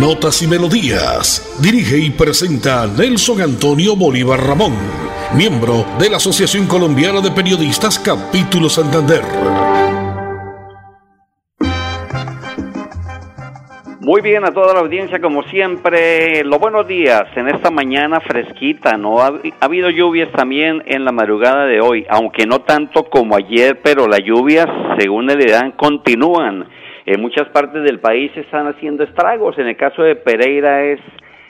Notas y Melodías. Dirige y presenta Nelson Antonio Bolívar Ramón, miembro de la Asociación Colombiana de Periodistas Capítulo Santander. Muy bien a toda la audiencia, como siempre, los buenos días en esta mañana fresquita, ¿no? Ha, ha, habido lluvias también en la madrugada de hoy, aunque no tanto como ayer, pero las lluvias, según el edad, continúan en muchas partes del país están haciendo estragos. En el caso de Pereira es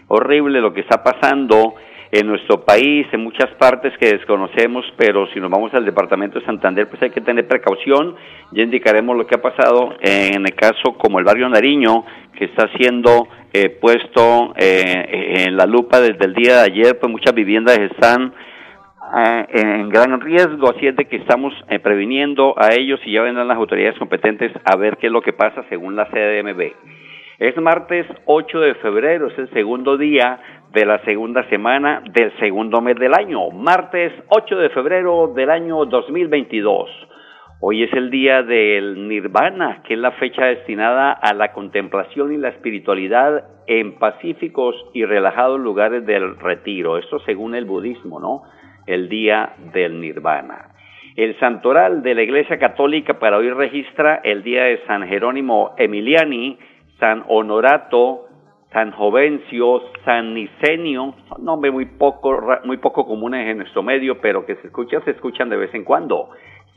horrible lo que está pasando en nuestro país, en muchas partes que desconocemos, pero si nos vamos al departamento de Santander, pues hay que tener precaución. Ya indicaremos lo que ha pasado en el caso como el barrio Nariño, que está siendo eh, puesto eh, en la lupa desde el día de ayer, pues muchas viviendas están en gran riesgo, así es de que estamos eh, previniendo a ellos y ya vendrán las autoridades competentes a ver qué es lo que pasa según la CDMB. Es martes 8 de febrero, es el segundo día de la segunda semana del segundo mes del año, martes 8 de febrero del año 2022. Hoy es el día del Nirvana, que es la fecha destinada a la contemplación y la espiritualidad en pacíficos y relajados lugares del retiro. Esto según el budismo, ¿no? El día del nirvana. El santoral de la Iglesia Católica para hoy registra el día de San Jerónimo Emiliani, San Honorato, San Jovencio, San Nicenio, nombres muy poco, muy poco comunes en nuestro medio, pero que se escuchan, se escuchan de vez en cuando.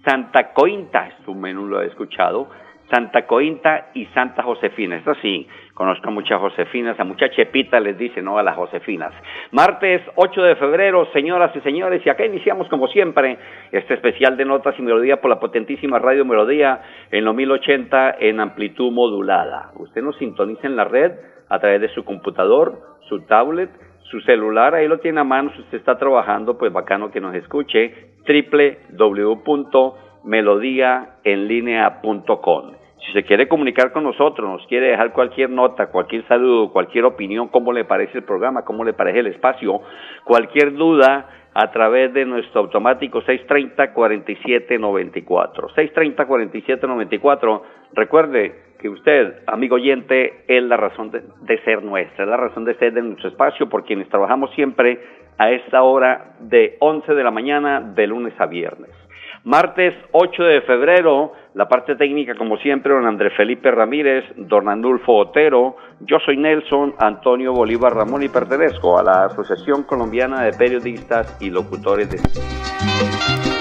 Santa Cointa, es un menú lo he escuchado, Santa Cointa y Santa Josefina. Esto sí, conozco a muchas Josefinas, a muchas Chepitas les dice no a las Josefinas. Martes 8 de febrero, señoras y señores, y acá iniciamos como siempre este especial de notas y melodía por la potentísima Radio Melodía en lo 1080 en amplitud modulada. Usted nos sintoniza en la red a través de su computador, su tablet, su celular, ahí lo tiene a mano, si usted está trabajando, pues bacano que nos escuche, www.melodiaenlinea.com. Si se quiere comunicar con nosotros, nos quiere dejar cualquier nota, cualquier saludo, cualquier opinión, cómo le parece el programa, cómo le parece el espacio, cualquier duda a través de nuestro automático 630-4794. 630-4794. Recuerde que usted, amigo oyente, es la razón de, de, ser nuestra, es la razón de ser de nuestro espacio por quienes trabajamos siempre a esta hora de 11 de la mañana de lunes a viernes. Martes 8 de febrero, la parte técnica, como siempre, don Andrés Felipe Ramírez, don Andulfo Otero, yo soy Nelson Antonio Bolívar Ramón y pertenezco a la Asociación Colombiana de Periodistas y Locutores de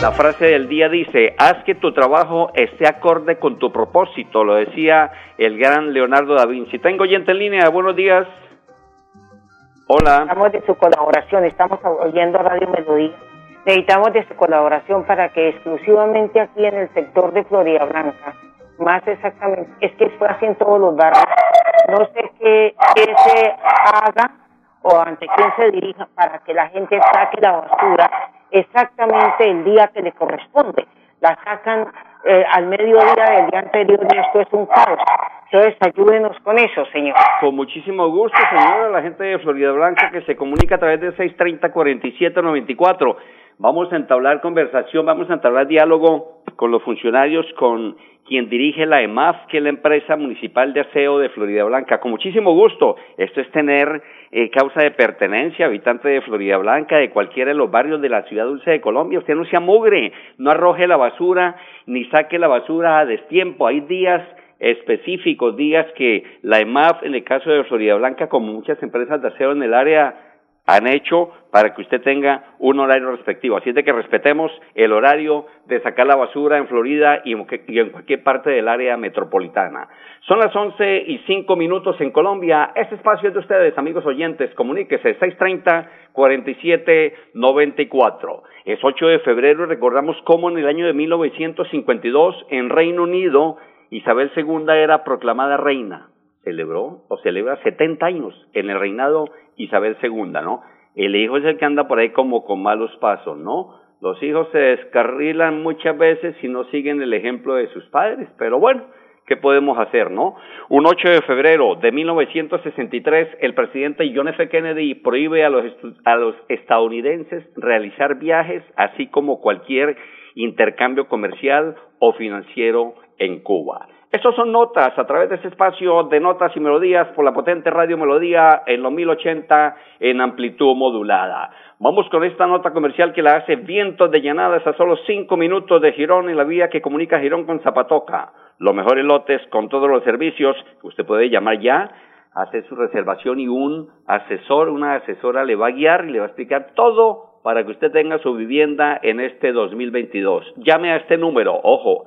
La frase del día dice, haz que tu trabajo esté acorde con tu propósito, lo decía el gran Leonardo da Vinci. Tengo oyente en línea, buenos días. Hola. Estamos de su colaboración, estamos oyendo Radio Melodía necesitamos de su colaboración para que exclusivamente aquí en el sector de Florida Blanca, más exactamente, es que fue así en todos los barrios, no sé qué, se haga o ante quién se dirija para que la gente saque la basura exactamente el día que le corresponde. La sacan eh, al mediodía del día anterior y esto es un caos. Entonces, ayúdenos con eso, señor. Con muchísimo gusto, señora, la gente de Florida Blanca que se comunica a través de 630-4794 vamos a entablar conversación, vamos a entablar diálogo con los funcionarios, con quien dirige la EMAF, que es la empresa municipal de aseo de Florida Blanca. Con muchísimo gusto. Esto es tener eh, causa de pertenencia, habitante de Florida Blanca, de cualquiera de los barrios de la ciudad dulce de Colombia. Usted no se amugre, no arroje la basura, ni saque la basura a destiempo. Hay días específicos, días que la EMAF, en el caso de Florida Blanca, como muchas empresas de aseo en el área han hecho para que usted tenga un horario respectivo. Así es de que respetemos el horario de sacar la basura en Florida y en cualquier parte del área metropolitana. Son las once y cinco minutos en Colombia. Este espacio es de ustedes, amigos oyentes. Comuníquese 630-4794. Es 8 de febrero y recordamos cómo en el año de 1952 en Reino Unido Isabel II era proclamada reina, celebró o celebra 70 años en el reinado Isabel II, ¿no? El hijo es el que anda por ahí como con malos pasos, ¿no? Los hijos se descarrilan muchas veces si no siguen el ejemplo de sus padres, pero bueno, ¿qué podemos hacer, no? Un 8 de febrero de 1963, el presidente John F. Kennedy prohíbe a los, a los estadounidenses realizar viajes, así como cualquier intercambio comercial o financiero en Cuba. Estos son notas a través de ese espacio de notas y melodías por la potente radio Melodía en los 1080 en amplitud modulada. Vamos con esta nota comercial que la hace Vientos de Llanadas a solo cinco minutos de Girón en la vía que comunica Girón con Zapatoca. Los mejores lotes con todos los servicios. Usted puede llamar ya, hacer su reservación y un asesor, una asesora le va a guiar y le va a explicar todo para que usted tenga su vivienda en este 2022. Llame a este número, ojo,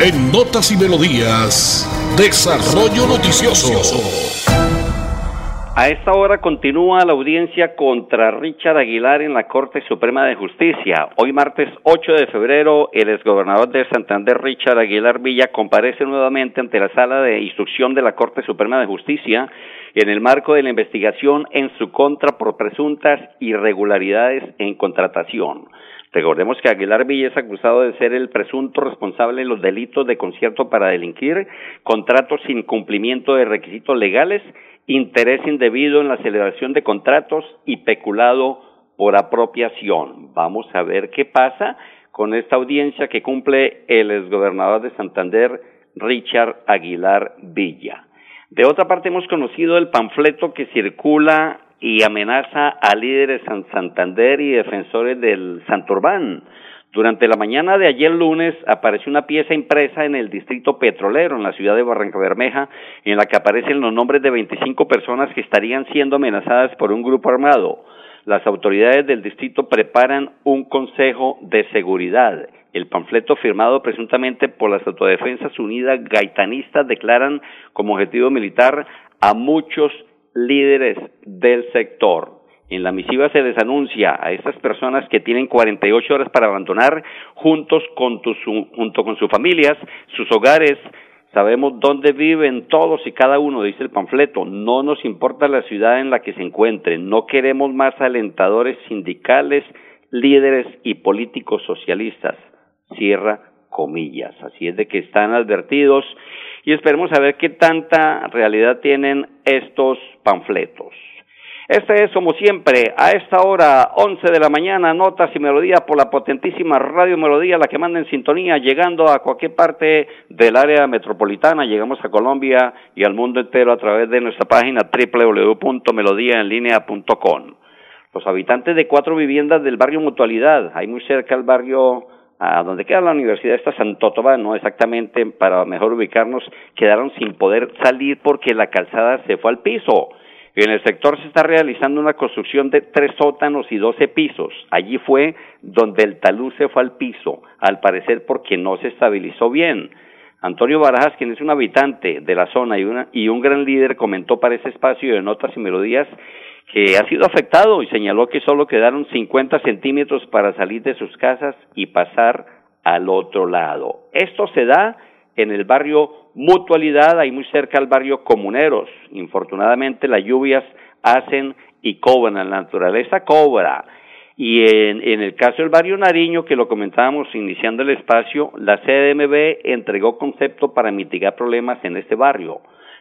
En Notas y Melodías, Desarrollo Noticioso. A esta hora continúa la audiencia contra Richard Aguilar en la Corte Suprema de Justicia. Hoy martes 8 de febrero, el exgobernador de Santander, Richard Aguilar Villa, comparece nuevamente ante la sala de instrucción de la Corte Suprema de Justicia en el marco de la investigación en su contra por presuntas irregularidades en contratación. Recordemos que Aguilar Villa es acusado de ser el presunto responsable de los delitos de concierto para delinquir, contratos sin cumplimiento de requisitos legales, interés indebido en la celebración de contratos y peculado por apropiación. Vamos a ver qué pasa con esta audiencia que cumple el exgobernador de Santander, Richard Aguilar Villa. De otra parte, hemos conocido el panfleto que circula y amenaza a líderes en Santander y defensores del Santurbán. Durante la mañana de ayer lunes apareció una pieza impresa en el distrito petrolero, en la ciudad de Barranca Bermeja, en la que aparecen los nombres de 25 personas que estarían siendo amenazadas por un grupo armado. Las autoridades del distrito preparan un consejo de seguridad. El panfleto firmado presuntamente por las Autodefensas Unidas Gaitanistas declaran como objetivo militar a muchos líderes del sector. En la misiva se les anuncia a estas personas que tienen 48 horas para abandonar juntos con junto con sus familias, sus hogares. Sabemos dónde viven todos y cada uno, dice el panfleto. No nos importa la ciudad en la que se encuentren. No queremos más alentadores sindicales, líderes y políticos socialistas. Cierra comillas. Así es de que están advertidos y esperemos a ver qué tanta realidad tienen estos panfletos. Este es, como siempre, a esta hora, 11 de la mañana, notas y melodías por la potentísima Radio Melodía, la que manda en sintonía, llegando a cualquier parte del área metropolitana. Llegamos a Colombia y al mundo entero a través de nuestra página www.melodiaenlinea.com. Los habitantes de cuatro viviendas del barrio Mutualidad, hay muy cerca el barrio a donde queda la universidad esta Santo Tomás, no exactamente para mejor ubicarnos, quedaron sin poder salir porque la calzada se fue al piso. En el sector se está realizando una construcción de tres sótanos y doce pisos. Allí fue donde el talud se fue al piso, al parecer porque no se estabilizó bien. Antonio Barajas, quien es un habitante de la zona y, una, y un gran líder, comentó para ese espacio de notas y melodías que ha sido afectado y señaló que solo quedaron 50 centímetros para salir de sus casas y pasar al otro lado. Esto se da en el barrio Mutualidad, ahí muy cerca al barrio Comuneros. Infortunadamente las lluvias hacen y cobran, la naturaleza cobra. Y en, en, el caso del barrio Nariño, que lo comentábamos iniciando el espacio, la CDMB entregó concepto para mitigar problemas en este barrio.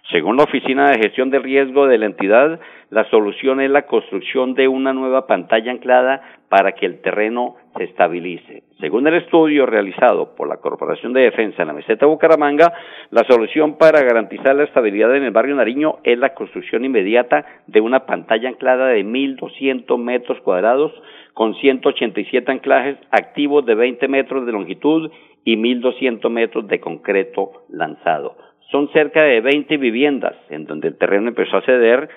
Según la Oficina de Gestión de Riesgo de la entidad, la solución es la construcción de una nueva pantalla anclada para que el terreno se estabilice. Según el estudio realizado por la Corporación de Defensa en la meseta de Bucaramanga, la solución para garantizar la estabilidad en el barrio Nariño es la construcción inmediata de una pantalla anclada de 1.200 metros cuadrados con 187 anclajes activos de 20 metros de longitud y 1.200 metros de concreto lanzado. Son cerca de 20 viviendas en donde el terreno empezó a ceder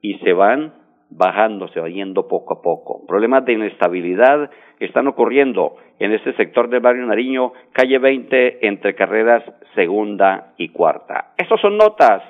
y se van bajando, se va yendo poco a poco. Problemas de inestabilidad están ocurriendo en este sector del barrio Nariño, calle 20, entre carreras segunda y cuarta. Estas son notas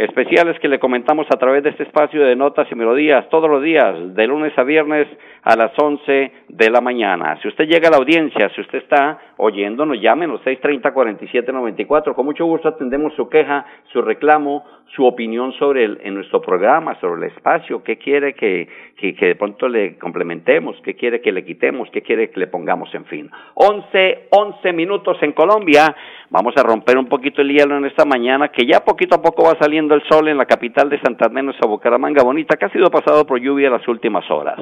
especiales que le comentamos a través de este espacio de notas y melodías todos los días, de lunes a viernes a las 11 de la mañana. Si usted llega a la audiencia, si usted está oyéndonos, llámenos 630-4794. Con mucho gusto atendemos su queja, su reclamo, su opinión sobre el, en nuestro programa, sobre el espacio, qué quiere que, que, de pronto le complementemos, qué quiere que le quitemos, qué quiere que le pongamos, en fin. 11, 11 minutos en Colombia. Vamos a romper un poquito el hielo en esta mañana, que ya poquito a poco va saliendo el sol en la capital de Santander, nuestra Bucaramanga bonita, que ha sido pasado por lluvia las últimas horas.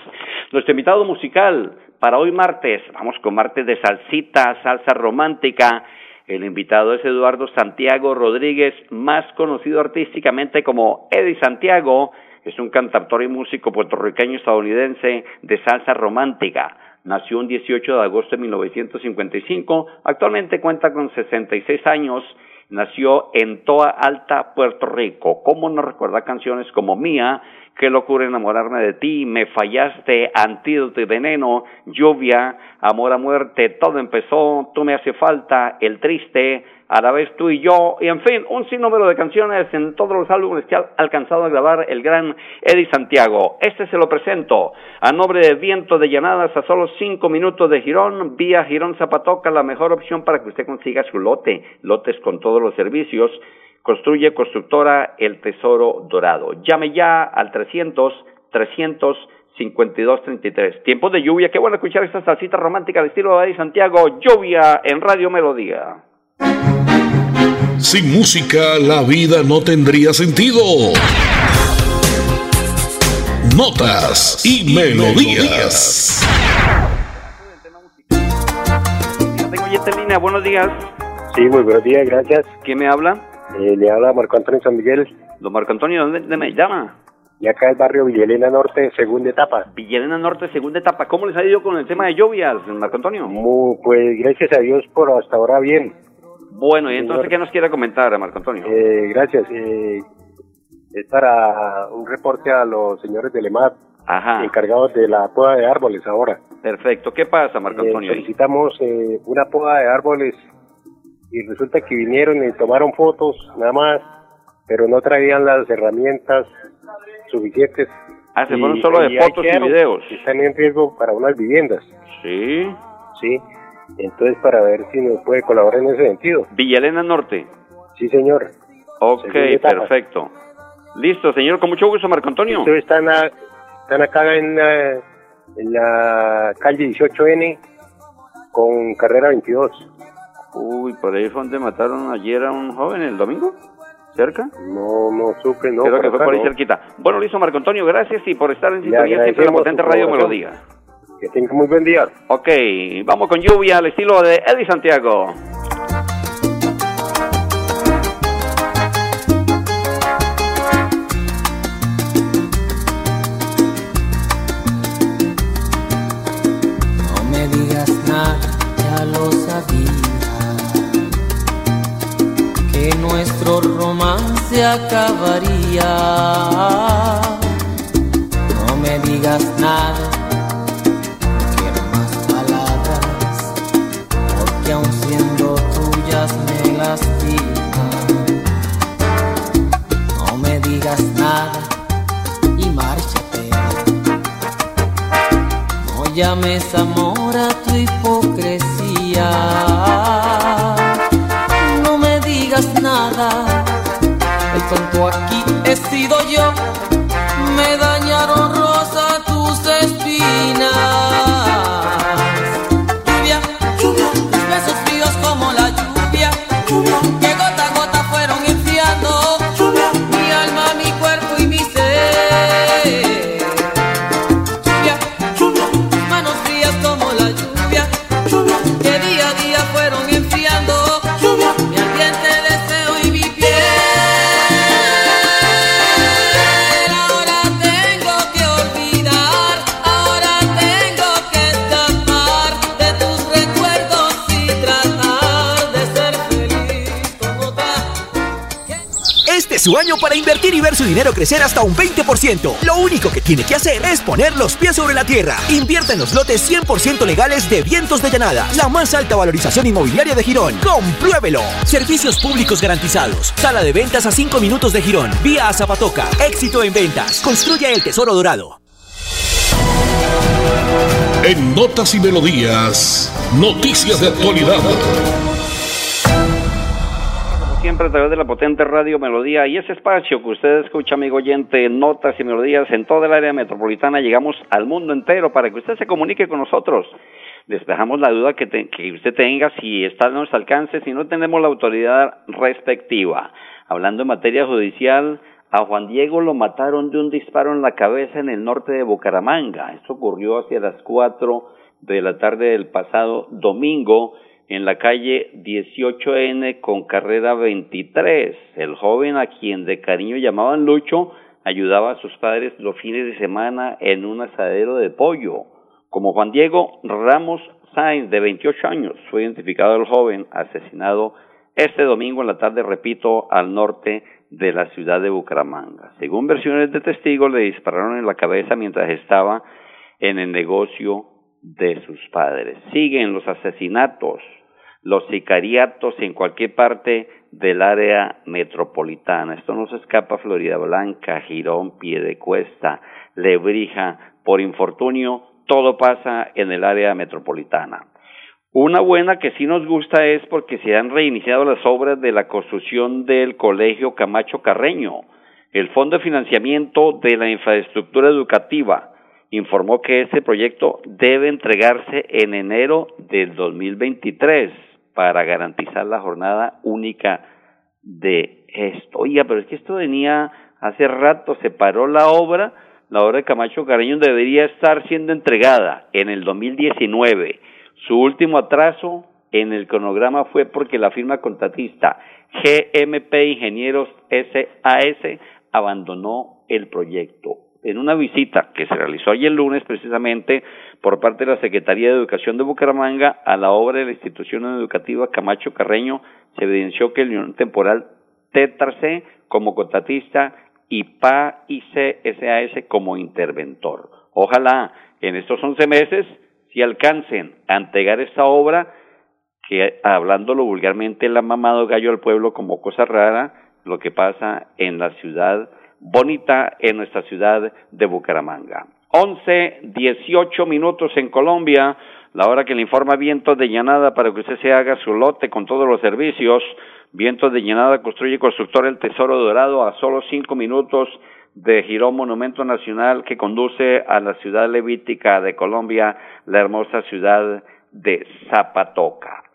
Nuestro invitado musical para hoy martes, vamos con martes de salsita, salsa romántica, el invitado es Eduardo Santiago Rodríguez, más conocido artísticamente como Eddie Santiago. Es un cantautor y músico puertorriqueño estadounidense de salsa romántica. Nació el 18 de agosto de 1955. Actualmente cuenta con 66 años. Nació en Toa Alta, Puerto Rico. ¿Cómo no recuerda canciones como Mía, Qué locura enamorarme de ti, Me fallaste, Antídoto y veneno, Lluvia, Amor a muerte, Todo empezó, Tú me hace falta, El triste, a la vez tú y yo, y en fin, un sinnúmero de canciones en todos los álbumes que ha alcanzado a grabar el gran Eddie Santiago. Este se lo presento a nombre de Viento de Llanadas a solo cinco minutos de Girón, vía Girón Zapatoca, la mejor opción para que usted consiga su lote, lotes con todos los servicios Construye constructora El Tesoro Dorado. Llame ya al 300 300 5233. Tiempos de lluvia. Qué bueno escuchar esta salsita romántica de estilo de Santiago. Lluvia en Radio Melodía. Sin música la vida no tendría sentido. Notas y, melodías. Tengo línea. Buenos días. Sí, muy buenos días. Gracias. ¿Quién me habla? Eh, le habla Marco Antonio San Miguel. Don Marco Antonio, ¿dónde, me llama? Y acá el barrio Villalena Norte, segunda etapa. Villalena Norte, segunda etapa. ¿Cómo les ha ido con el tema de lluvias, Marco Antonio? Muy, pues gracias a Dios por hasta ahora bien. Bueno, y entonces, ¿qué nos quiere comentar, Marco Antonio? Eh, gracias. Eh, es para un reporte a los señores del EMAD, encargados de la poda de árboles ahora. Perfecto. ¿Qué pasa, Marco Antonio? Necesitamos una poda de árboles y resulta que vinieron y tomaron fotos nada más, pero no traían las herramientas suficientes. Ah, se fueron solo de fotos y videos. Están en riesgo para unas viviendas. Sí. Sí. Entonces, para ver si nos puede colaborar en ese sentido. Villalena Norte. Sí, señor. Ok, perfecto. Listo, señor, con mucho gusto, Marco Antonio. Ustedes están, están acá en la, en la calle 18N con carrera 22. Uy, por ahí fue donde mataron ayer a un joven el domingo. ¿Cerca? No, no supe, no. Creo que fue por ahí cerquita. Bueno, listo, Marco Antonio, gracias y por estar en sintonía siempre la potente radio me lo diga. Que tenga muy buen día. Ok, vamos con lluvia al estilo de Eddie Santiago. No me digas nada, ya lo sabía nuestro romance acabaría. No me digas nada, llames amor a tu hipocresía nada. El tonto aquí he sido yo. Su año para invertir y ver su dinero crecer hasta un 20%. Lo único que tiene que hacer es poner los pies sobre la tierra. Invierta en los lotes 100% legales de Vientos de Llanada, la más alta valorización inmobiliaria de Girón. ¡Compruébelo! Servicios públicos garantizados. Sala de ventas a 5 minutos de Girón. Vía a Zapatoca. Éxito en ventas. Construya el tesoro dorado. En Notas y Melodías, noticias de actualidad siempre a través de la potente radio Melodía y ese espacio que usted escucha, amigo oyente, notas y melodías en toda el área metropolitana, llegamos al mundo entero para que usted se comunique con nosotros. Despejamos la duda que, usted tenga si está a nuestro alcance, si no tenemos la autoridad respectiva. Hablando en materia judicial, a Juan Diego lo mataron de un disparo en la cabeza en el norte de Bucaramanga. Esto ocurrió hacia las cuatro de la tarde del pasado domingo en la calle 18N con carrera 23. El joven a quien de cariño llamaban Lucho ayudaba a sus padres los fines de semana en un asadero de pollo. Como Juan Diego Ramos Sainz, de 28 años, fue identificado el joven asesinado este domingo en la tarde, repito, al norte de la ciudad de Bucaramanga. Según versiones de testigos, le dispararon en la cabeza mientras estaba en el negocio de sus padres. Siguen los asesinatos, los sicariatos en cualquier parte del área metropolitana. Esto no se escapa a Florida Blanca, Girón, Piedecuesta, Lebrija. Por infortunio, todo pasa en el área metropolitana. Una buena que sí nos gusta es porque se han reiniciado las obras de la construcción del Colegio Camacho Carreño. El Fondo de Financiamiento de la Infraestructura Educativa informó que ese proyecto debe entregarse en enero del 2023 para garantizar la jornada única de esto. Oiga, pero es que esto venía hace rato, se paró la obra, la obra de Camacho Careño debería estar siendo entregada en el 2019. Su último atraso en el cronograma fue porque la firma contratista GMP Ingenieros SAS abandonó el proyecto en una visita que se realizó ayer lunes precisamente por parte de la Secretaría de Educación de Bucaramanga a la obra de la institución educativa Camacho Carreño, se evidenció que el Unión Temporal Tetrase como contratista y PAIC como interventor. Ojalá en estos once meses si alcancen a entregar esta obra que hablándolo vulgarmente la mamado gallo al pueblo como cosa rara lo que pasa en la ciudad bonita en nuestra ciudad de Bucaramanga. Once, dieciocho minutos en Colombia, la hora que le informa Vientos de Llanada para que usted se haga su lote con todos los servicios. Vientos de Llanada construye constructor El Tesoro Dorado a solo cinco minutos de Girón Monumento Nacional que conduce a la ciudad levítica de Colombia, la hermosa ciudad de Zapatoca.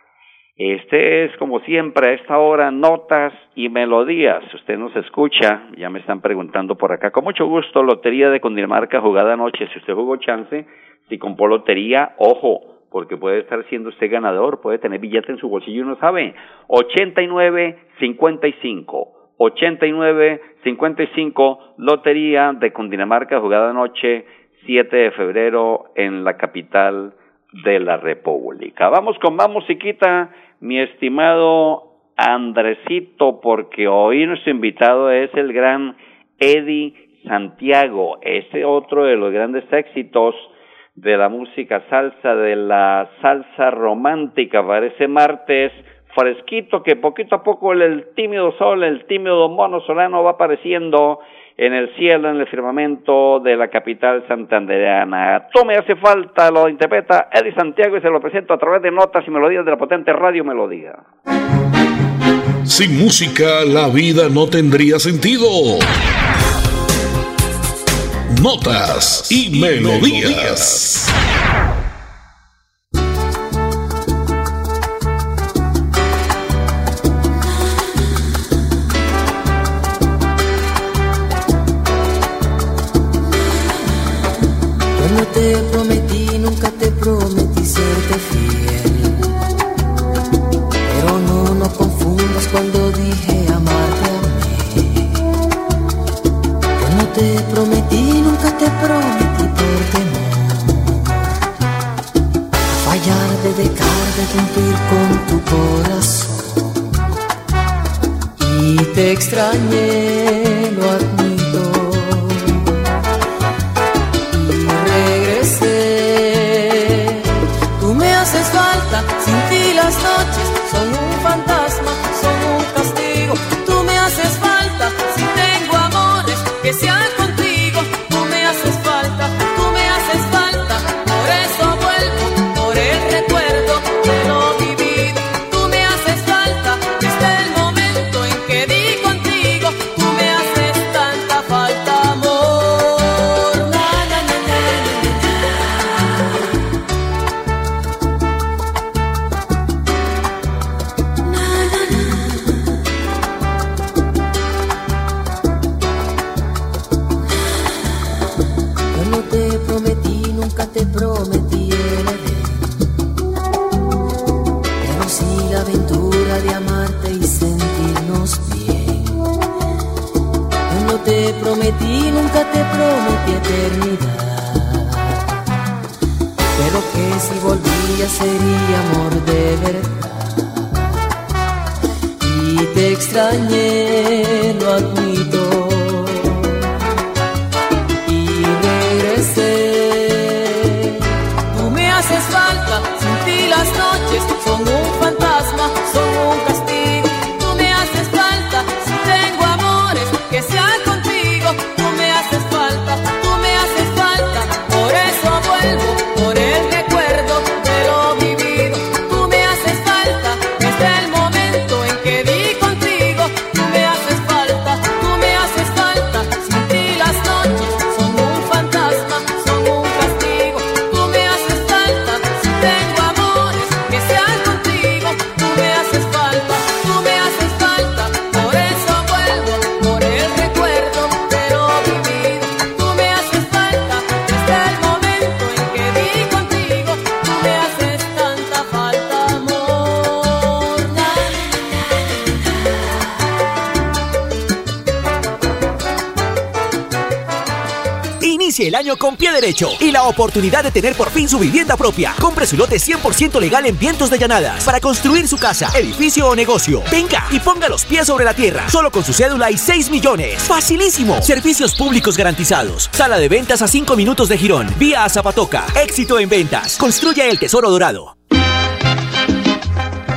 Este es, como siempre, a esta hora, notas y melodías. Usted nos escucha, ya me están preguntando por acá. Con mucho gusto, Lotería de Cundinamarca jugada anoche. Si usted jugó chance, si compró lotería, ojo, porque puede estar siendo usted ganador, puede tener billete en su bolsillo y no sabe. 89-55. 89-55, Lotería de Cundinamarca jugada anoche, 7 de febrero en la capital de la República. Vamos con más musiquita mi estimado Andresito, porque hoy nuestro invitado es el gran Eddie Santiago, ese otro de los grandes éxitos de la música salsa, de la salsa romántica para ese martes fresquito que poquito a poco el, tímido sol, el tímido mono solano va apareciendo en el cielo, en el firmamento de la capital santandereana. Tú me hace falta, lo interpreta Eddie Santiago y se lo presento a través de notas y melodías de la potente Radio Melodía. Sin música la vida no tendría sentido. Notas y, melodías. Y te extrañé, el año con pie derecho y la oportunidad de tener por fin su vivienda propia. Compre su lote 100% legal en Vientos de Llanadas para construir su casa, edificio o negocio. Venga y ponga los pies sobre la tierra, solo con su cédula y 6 millones. Facilísimo. Servicios públicos garantizados. Sala de ventas a 5 minutos de Girón. Vía a Zapatoca. Éxito en ventas. Construya el tesoro dorado.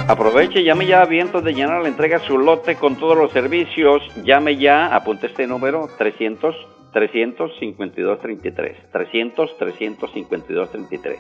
Aproveche, llame ya a Vientos de le entrega su lote con todos los servicios. Llame ya, apunte este número, 300 352-33. 300-352-33.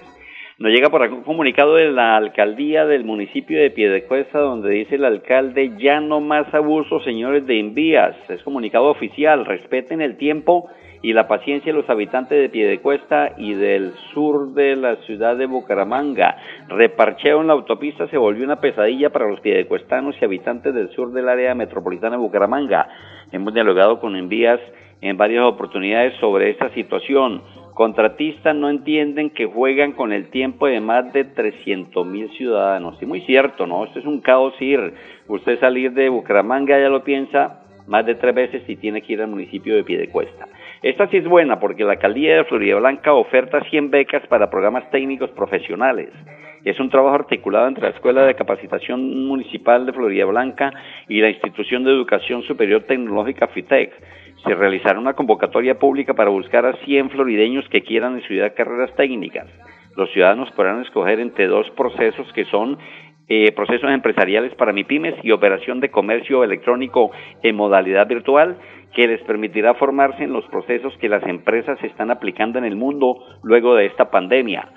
Nos llega por aquí un comunicado de la alcaldía del municipio de Piedecuesta donde dice el alcalde ya no más abusos señores de envías. Es comunicado oficial, respeten el tiempo y la paciencia de los habitantes de Piedecuesta y del sur de la ciudad de Bucaramanga. Reparcheo en la autopista se volvió una pesadilla para los piedecuestanos y habitantes del sur del área metropolitana de Bucaramanga. Hemos dialogado con envías en varias oportunidades sobre esta situación. Contratistas no entienden que juegan con el tiempo de más de 300 mil ciudadanos. Y muy cierto, ¿no? Esto es un caos ir. Usted salir de Bucaramanga ya lo piensa más de tres veces y tiene que ir al municipio de Piedecuesta. Esta sí es buena porque la alcaldía de Florida Blanca oferta 100 becas para programas técnicos profesionales. Es un trabajo articulado entre la Escuela de Capacitación Municipal de Florida Blanca y la Institución de Educación Superior Tecnológica FITEC se realizará una convocatoria pública para buscar a 100 florideños que quieran estudiar carreras técnicas. Los ciudadanos podrán escoger entre dos procesos que son eh, procesos empresariales para MIPIMES y operación de comercio electrónico en modalidad virtual que les permitirá formarse en los procesos que las empresas están aplicando en el mundo luego de esta pandemia.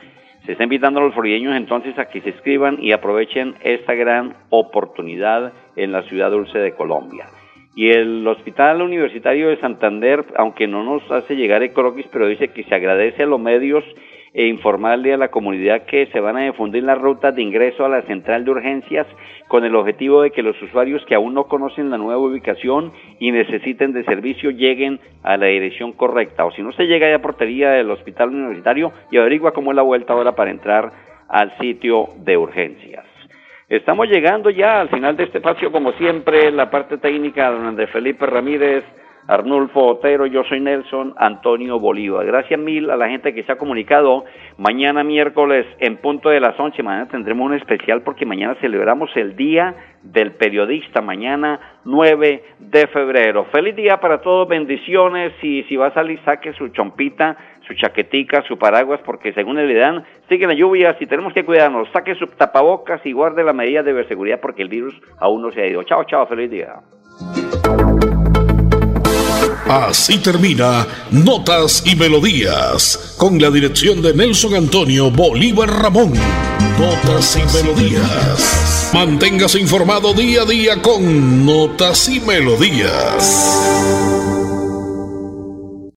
Se está invitando a los florideños entonces a que se inscriban y aprovechen esta gran oportunidad en la ciudad dulce de Colombia. Y el Hospital Universitario de Santander, aunque no nos hace llegar el croquis, pero dice que se agradece a los medios e informarle a la comunidad que se van a difundir las rutas de ingreso a la central de urgencias con el objetivo de que los usuarios que aún no conocen la nueva ubicación y necesiten de servicio lleguen a la dirección correcta. O si no se llega a la portería del hospital universitario y averigua cómo es la vuelta ahora para entrar al sitio de urgencias. Estamos llegando ya al final de este espacio, como siempre, la parte técnica, don Andrés Felipe Ramírez, Arnulfo Otero, yo soy Nelson Antonio Bolívar. Gracias mil a la gente que se ha comunicado. Mañana miércoles en punto de las 11, mañana tendremos un especial porque mañana celebramos el Día del Periodista, mañana 9 de febrero. Feliz día para todos, bendiciones y si va a salir saque su chompita, su chaquetica, su paraguas porque según el dan sigue la lluvia, si tenemos que cuidarnos, saque su tapabocas y guarde la medida de seguridad porque el virus aún no se ha ido. Chao, chao, feliz día. Así termina Notas y Melodías, con la dirección de Nelson Antonio Bolívar Ramón. Notas y Melodías. Manténgase informado día a día con Notas y Melodías.